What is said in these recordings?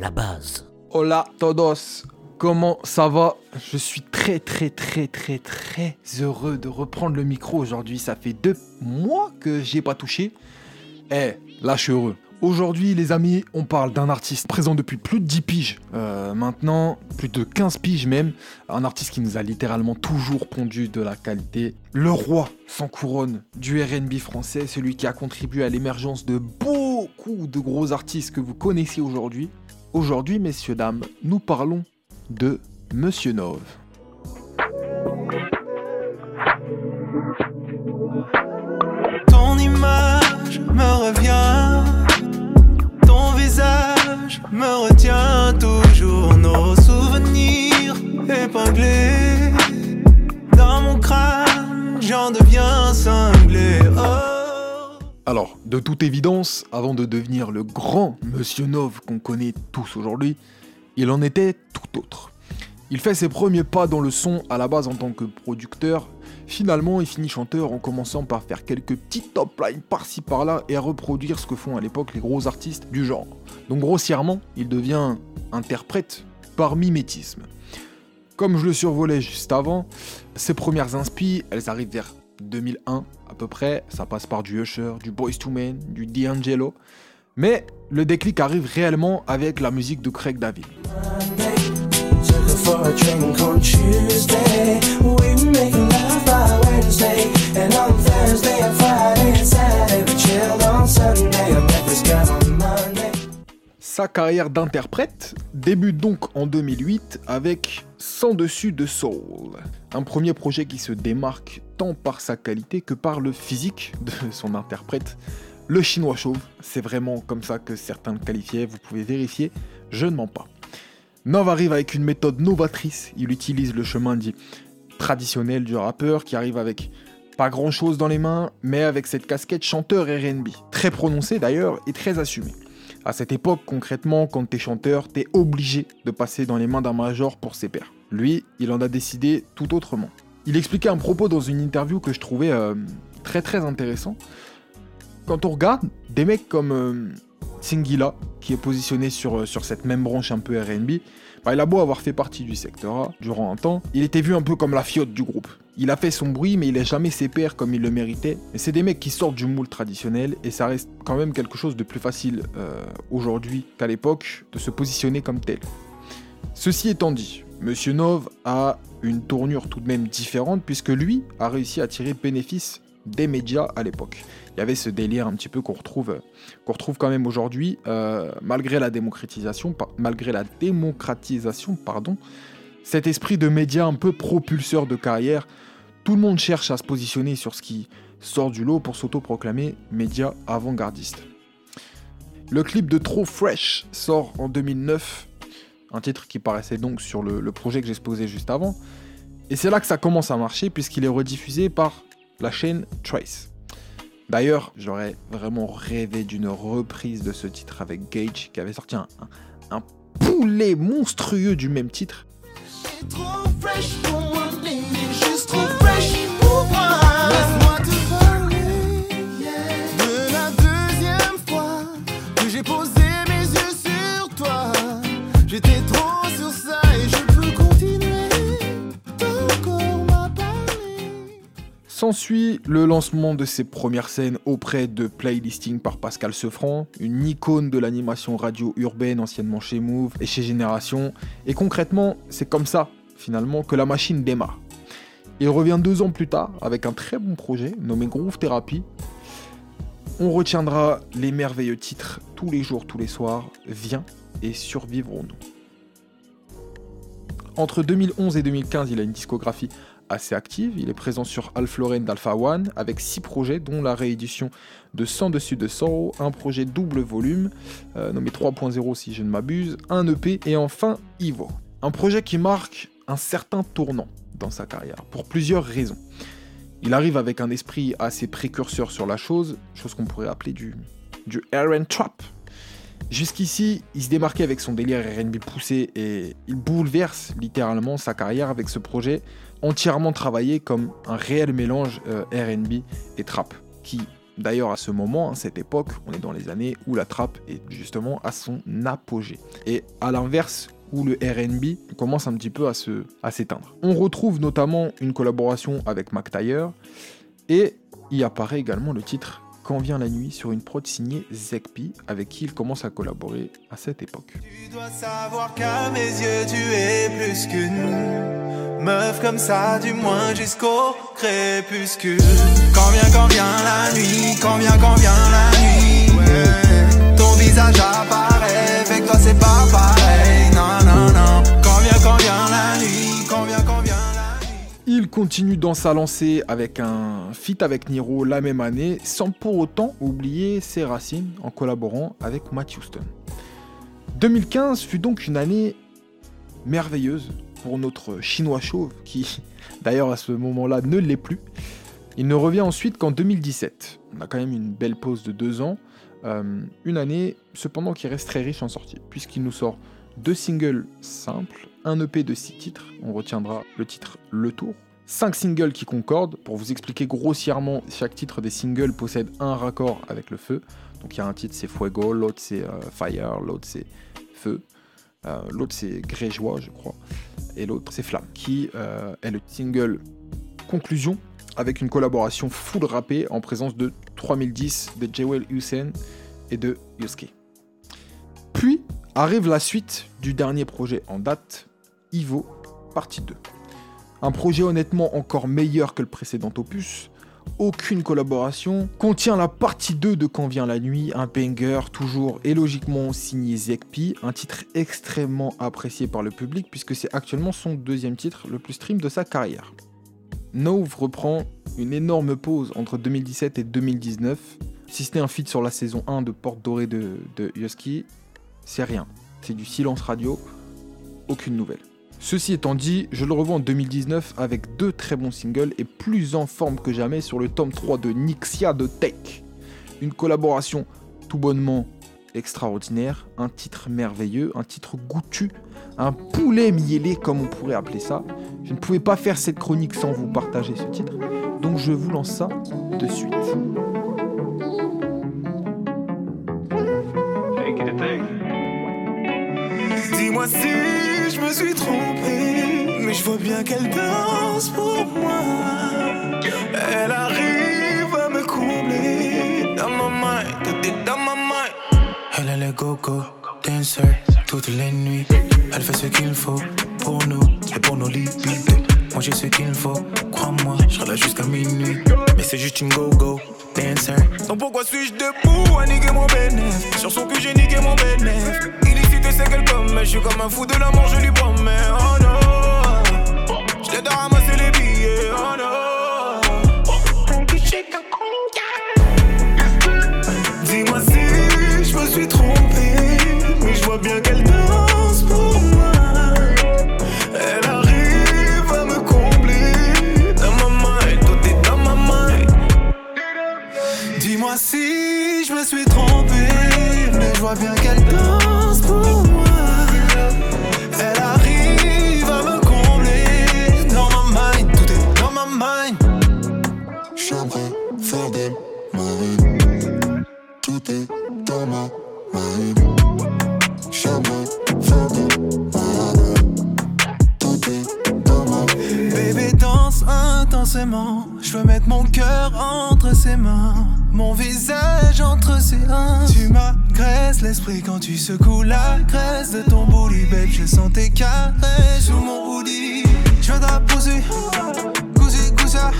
la base. Hola todos, comment ça va? Je suis très très très très très heureux de reprendre le micro aujourd'hui. Ça fait deux mois que j'y ai pas touché. Eh, là je suis heureux. Aujourd'hui, les amis, on parle d'un artiste présent depuis plus de 10 piges. Euh, maintenant, plus de 15 piges même. Un artiste qui nous a littéralement toujours pondu de la qualité. Le roi sans couronne du RB français, celui qui a contribué à l'émergence de beaucoup de gros artistes que vous connaissez aujourd'hui. Aujourd'hui, messieurs, dames, nous parlons de Monsieur Nove. Alors, de toute évidence, avant de devenir le grand Monsieur Nove qu'on connaît tous aujourd'hui, il en était tout autre. Il fait ses premiers pas dans le son à la base en tant que producteur. Finalement, il finit chanteur en commençant par faire quelques petites top lines par-ci par-là et à reproduire ce que font à l'époque les gros artistes du genre. Donc grossièrement, il devient interprète par mimétisme. Comme je le survolais juste avant, ses premières inspi, elles arrivent vers 2001 à peu près. Ça passe par du Usher, du Boys to Men, du D'Angelo. Mais le déclic arrive réellement avec la musique de Craig David. Sa carrière d'interprète débute donc en 2008 avec Sans dessus de Soul, un premier projet qui se démarque tant par sa qualité que par le physique de son interprète. Le chinois chauve, c'est vraiment comme ça que certains le qualifiaient, vous pouvez vérifier, je ne mens pas. Nov arrive avec une méthode novatrice, il utilise le chemin dit traditionnel du rappeur qui arrive avec pas grand chose dans les mains, mais avec cette casquette chanteur RB, très prononcée d'ailleurs et très assumée. À cette époque, concrètement, quand t'es chanteur, t'es obligé de passer dans les mains d'un major pour ses pairs. Lui, il en a décidé tout autrement. Il expliquait un propos dans une interview que je trouvais euh, très très intéressant. Quand on regarde des mecs comme euh, Singila, qui est positionné sur, euh, sur cette même branche un peu RB, bah, il a beau avoir fait partie du secteur A durant un temps, il était vu un peu comme la fiotte du groupe. Il a fait son bruit, mais il n'a jamais ses pairs comme il le méritait. C'est des mecs qui sortent du moule traditionnel, et ça reste quand même quelque chose de plus facile euh, aujourd'hui qu'à l'époque de se positionner comme tel. Ceci étant dit, Monsieur Nov a une tournure tout de même différente, puisque lui a réussi à tirer bénéfice des médias à l'époque. Il y avait ce délire un petit peu qu'on retrouve, retrouve quand même aujourd'hui, euh, malgré la démocratisation, malgré la démocratisation, pardon, cet esprit de médias un peu propulseur de carrière. Tout le monde cherche à se positionner sur ce qui sort du lot pour s'autoproclamer média avant-gardiste. Le clip de Trop Fresh sort en 2009, un titre qui paraissait donc sur le, le projet que exposé juste avant. Et c'est là que ça commence à marcher puisqu'il est rediffusé par la chaîne Trace. D'ailleurs, j'aurais vraiment rêvé d'une reprise de ce titre avec Gage qui avait sorti un, poulet monstrueux du même titre. S'ensuit le lancement de ses premières scènes auprès de Playlisting par Pascal Sefranc, une icône de l'animation radio urbaine anciennement chez Move et chez Génération. Et concrètement, c'est comme ça, finalement, que la machine démarre. Il revient deux ans plus tard avec un très bon projet nommé Groove Therapy. On retiendra les merveilleux titres tous les jours, tous les soirs, Viens et survivrons-nous. Entre 2011 et 2015, il a une discographie assez active. Il est présent sur Alpha Lauren d'Alpha One avec six projets, dont la réédition de 100 dessus de Sorrow, un projet double volume, euh, nommé 3.0 si je ne m'abuse, un EP et enfin Ivo. Un projet qui marque un certain tournant dans sa carrière, pour plusieurs raisons. Il arrive avec un esprit assez précurseur sur la chose, chose qu'on pourrait appeler du, du R&B Trap. Jusqu'ici, il se démarquait avec son délire R&B poussé et il bouleverse littéralement sa carrière avec ce projet entièrement travaillé comme un réel mélange euh, RB et trap, qui D'ailleurs, à ce moment, à cette époque, on est dans les années où la trappe est justement à son apogée. Et à l'inverse, où le RB commence un petit peu à s'éteindre. On retrouve notamment une collaboration avec Mac et y apparaît également le titre Quand vient la nuit sur une prod signée Zekpi, avec qui il commence à collaborer à cette époque. Tu dois savoir qu'à mes yeux, tu es plus qu'une meuf comme ça, du moins jusqu'au crépuscule. Quand vient, quand vient la nuit, continue dans sa lancée avec un feat avec Niro la même année, sans pour autant oublier ses racines en collaborant avec Matt Houston. 2015 fut donc une année merveilleuse pour notre chinois chauve, qui d'ailleurs à ce moment-là ne l'est plus. Il ne revient ensuite qu'en 2017. On a quand même une belle pause de deux ans. Euh, une année cependant qui reste très riche en sorties, puisqu'il nous sort deux singles simples, un EP de six titres, on retiendra le titre Le Tour, cinq singles qui concordent. Pour vous expliquer grossièrement, chaque titre des singles possède un raccord avec le feu. Donc il y a un titre c'est Fuego, l'autre c'est euh, Fire, l'autre c'est Feu, euh, l'autre c'est Grégeois je crois, et l'autre c'est Flamme, qui euh, est le single conclusion avec une collaboration full rappée en présence de 3010 de Jewel Hussein et de Yusuke. Puis arrive la suite du dernier projet en date, Ivo, partie 2. Un projet honnêtement encore meilleur que le précédent opus, aucune collaboration, contient la partie 2 de Quand vient la nuit, un banger toujours et logiquement signé Zekpi, un titre extrêmement apprécié par le public puisque c'est actuellement son deuxième titre le plus stream de sa carrière. Nove reprend une énorme pause entre 2017 et 2019. Si ce n'est un feat sur la saison 1 de Porte Dorée de, de Husky, c'est rien. C'est du silence radio, aucune nouvelle. Ceci étant dit, je le revois en 2019 avec deux très bons singles et plus en forme que jamais sur le tome 3 de Nixia de Tech. Une collaboration tout bonnement extraordinaire, un titre merveilleux, un titre goûtu, un poulet miellé comme on pourrait appeler ça. Je ne pouvais pas faire cette chronique sans vous partager ce titre, donc je vous lance ça de suite. Dis-moi si je me suis trompé, mais je vois bien qu'elle danse pour moi. Elle arrive à me combler dans ma main, dans ma main. Elle est le go-go dancer toutes les nuits. Elle fait ce qu'il faut pour nous et pour nos libidos. Moi j'ai ce qu'il faut, crois-moi, je serai là jusqu'à minuit. Mais c'est juste une go-go dancer. Donc pourquoi suis-je debout à niquer mon bénéf Sur son cul j'ai niqué mon bénéf Illicite c'est qu'elle commet Je suis comme un fou de l'amour je lui promets. Oh non. Je l'aide à reine. Tout est dans ma d'elle ma reine. Tout est dans Bébé danse intensément, je veux mettre mon cœur entre ses mains, mon visage entre ses hanches. Tu m'agresses l'esprit quand tu secoues la graisse de ton booty, babe. Je sens tes caresses sous mon hoodie. Je pousser, cousi, cousa.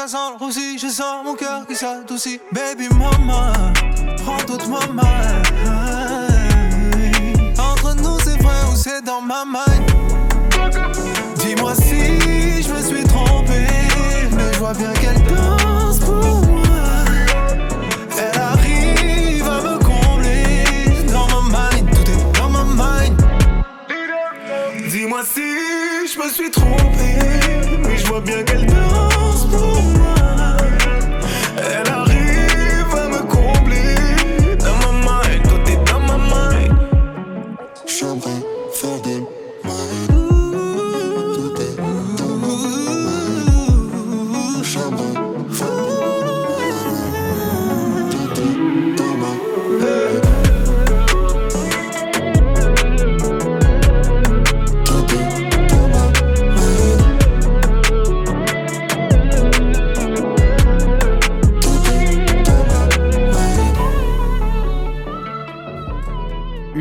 Ça sent le roussi, je sens mon cœur qui s'adoucit. Baby mama,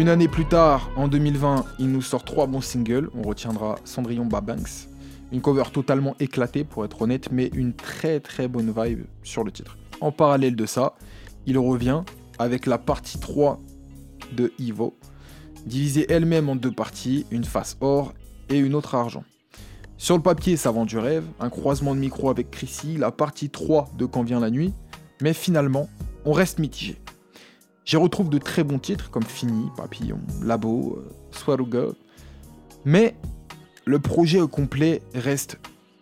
Une année plus tard, en 2020, il nous sort trois bons singles. On retiendra Cendrillon Babanks. Une cover totalement éclatée pour être honnête, mais une très très bonne vibe sur le titre. En parallèle de ça, il revient avec la partie 3 de Ivo, divisée elle-même en deux parties, une face or et une autre argent. Sur le papier, ça vend du rêve, un croisement de micro avec Chrissy, la partie 3 de Quand vient la nuit, mais finalement, on reste mitigé. J'y retrouve de très bons titres comme Fini, Papillon, Labo, euh, Girl, mais le projet au complet reste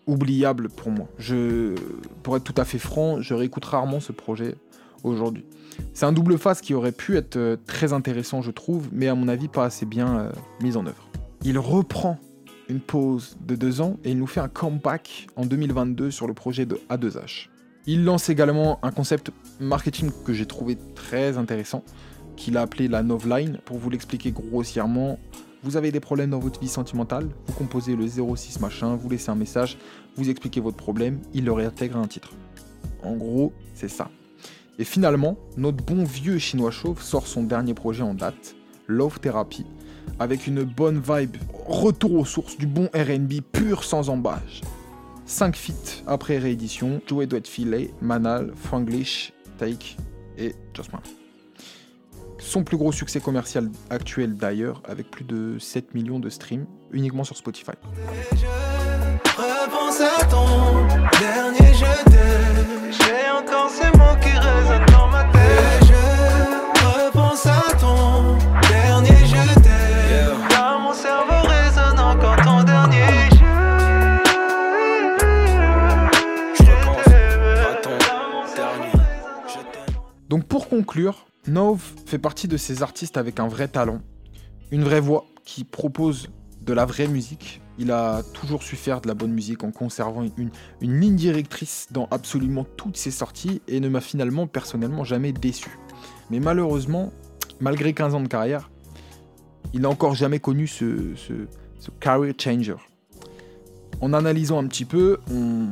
oubliable pour moi. Je, pour être tout à fait franc, je réécoute rarement ce projet aujourd'hui. C'est un double face qui aurait pu être euh, très intéressant, je trouve, mais à mon avis pas assez bien euh, mis en œuvre. Il reprend une pause de deux ans et il nous fait un comeback en 2022 sur le projet de A2H. Il lance également un concept marketing que j'ai trouvé très intéressant, qu'il a appelé la Novline. Pour vous l'expliquer grossièrement, vous avez des problèmes dans votre vie sentimentale, vous composez le 06 machin, vous laissez un message, vous expliquez votre problème, il le réintègre à un titre. En gros, c'est ça. Et finalement, notre bon vieux chinois chauve sort son dernier projet en date, Love Therapy, avec une bonne vibe, retour aux sources du bon RB pur sans embâche. 5 feats après réédition, Joey Doit Filet, Manal, Franglish, Take et Jossman. Son plus gros succès commercial actuel d'ailleurs, avec plus de 7 millions de streams uniquement sur Spotify. Nove fait partie de ces artistes avec un vrai talent, une vraie voix qui propose de la vraie musique. Il a toujours su faire de la bonne musique en conservant une, ligne directrice dans absolument toutes ses sorties et ne m'a finalement personnellement jamais déçu. Mais malheureusement, malgré 15 ans de carrière, il n'a encore jamais connu ce, career changer. En analysant un petit peu, on,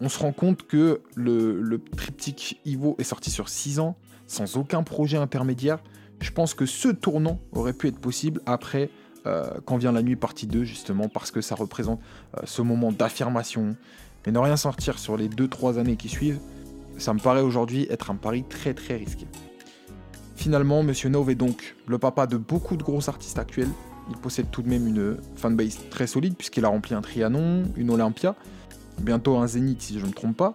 on se rend compte que le, le triptyque Ivo est sorti sur 6 ans, sans aucun projet intermédiaire. Je pense que ce tournant aurait pu être possible après euh, Quand vient la nuit partie 2, justement, parce que ça représente euh, ce moment d'affirmation. Mais ne rien sortir sur les 2-3 années qui suivent, ça me paraît aujourd'hui être un pari très très risqué. Finalement, Monsieur Nove est donc le papa de beaucoup de gros artistes actuels. Il possède tout de même une fanbase très solide puisqu'il a rempli un Trianon, une Olympia, bientôt un Zénith si je ne me trompe pas.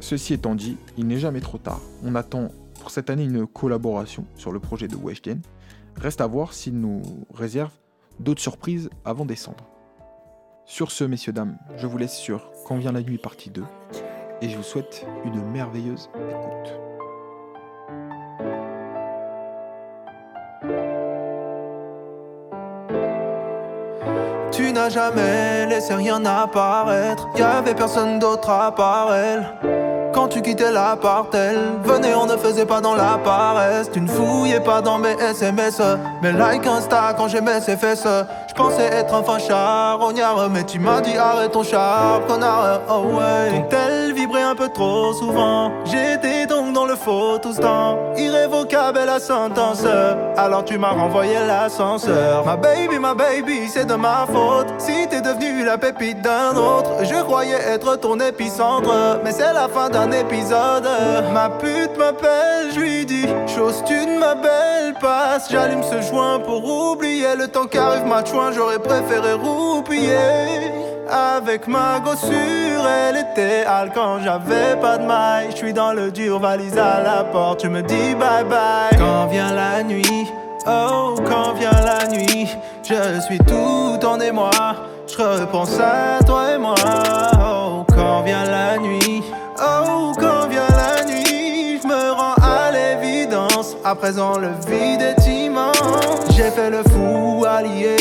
Ceci étant dit, il n'est jamais trop tard. On attend pour cette année une collaboration sur le projet de Weshden. Reste à voir s'il nous réserve d'autres surprises avant décembre. Sur ce, messieurs, dames, je vous laisse sur Quand vient la nuit partie 2 et je vous souhaite une merveilleuse écoute. Tu n'as jamais laissé rien apparaître. Personne d'autre à part elle. Quand tu quittais l'appart, elle venait, on ne faisait pas dans la paresse. Tu ne fouillais pas dans mes SMS. Mais like Insta quand j'aimais ses fesses. Je pensais être un fin charognard, mais tu m'as dit arrête ton char, connard. Oh ouais. Ton tel vibrait un peu trop souvent. J'étais donc dans le faux tout ce temps. Irrévocable la sentence. Alors tu m'as renvoyé l'ascenseur. Ma baby, ma baby, c'est de ma faute. La pépite d'un autre, je croyais être ton épicentre. Mais c'est la fin d'un épisode. Ma pute m'appelle, je lui dis chose, tu ne m'appelles pas. J'allume ce joint pour oublier le temps qu'arrive ma chouin. J'aurais préféré roupiller. Avec ma gossure, elle était hal quand j'avais pas de maille. Je suis dans le dur, valise à la porte. Tu me dis bye bye. Quand vient la nuit, oh, quand vient la nuit, je suis tout en émoi. Je repense à toi et moi. Oh, quand vient la nuit, oh, quand vient la nuit, je me rends à l'évidence. À présent, le vide est immense. J'ai fait le fou allié.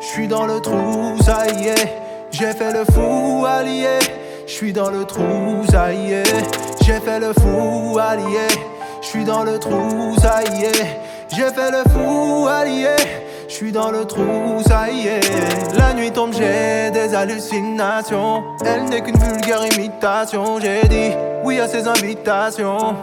Je suis dans le trou, ça y est. J'ai fait le fou allié. Je suis dans le trou, ça y est. J'ai fait le fou allié. Je suis dans le trou, ça y est. J'ai fait le fou allié. Je suis dans le trou, ça y est. La nuit tombe, j'ai des hallucinations. Elle n'est qu'une vulgaire imitation. J'ai dit oui à ses invitations.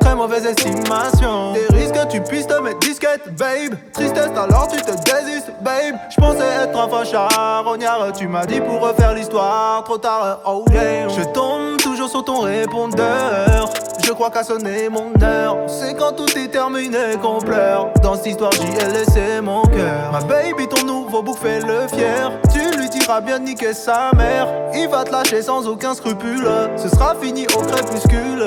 très mauvaise estimation. Des risques, tu puisses te mettre disquette, babe. Tristesse, alors tu te désistes, babe. J'pensais être enfin charognard. Tu m'as dit pour refaire l'histoire, trop tard, oh yeah. Je tombe toujours sur ton répondeur. Je crois qu'à sonner mon heure. C'est quand tout est terminé qu'on pleure. Dans cette histoire, j'y ai laissé mon cœur. Ma baby, ton nouveau bouc fait le fier. Tu lui diras bien niquer sa mère. Il va te lâcher sans aucun scrupule. Ce sera fini au crépuscule.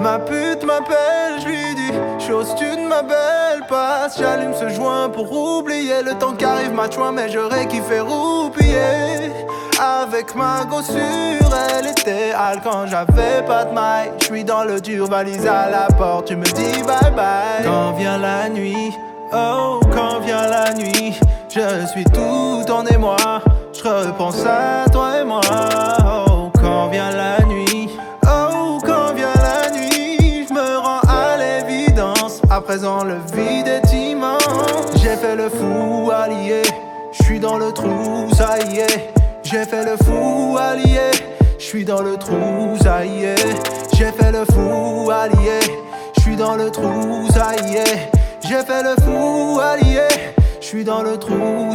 Ma pute m'appelle, je lui dis. Chose tu ne m'appelles pas. J'allume ce joint pour oublier le temps qu'arrive ma chouin. Mais j'aurais kiffé roupiller. Avec ma gossure, elle était hal quand j'avais pas de maille. Je suis dans le dur, valise à la porte, tu me dis bye bye. Quand vient la nuit, oh, quand vient la nuit, je suis tout en émoi. Je repense à toi et moi. Oh, quand vient la nuit, oh, quand vient la nuit, je me rends à l'évidence. À présent, le vide est immense. J'ai fait le fou allié, je suis dans le trou, ça y est. J'ai fait le fou allié, je suis dans le trou. J'ai fait le fou allié, je suis dans le trou. J'ai fait le fou allié, je suis dans le trou.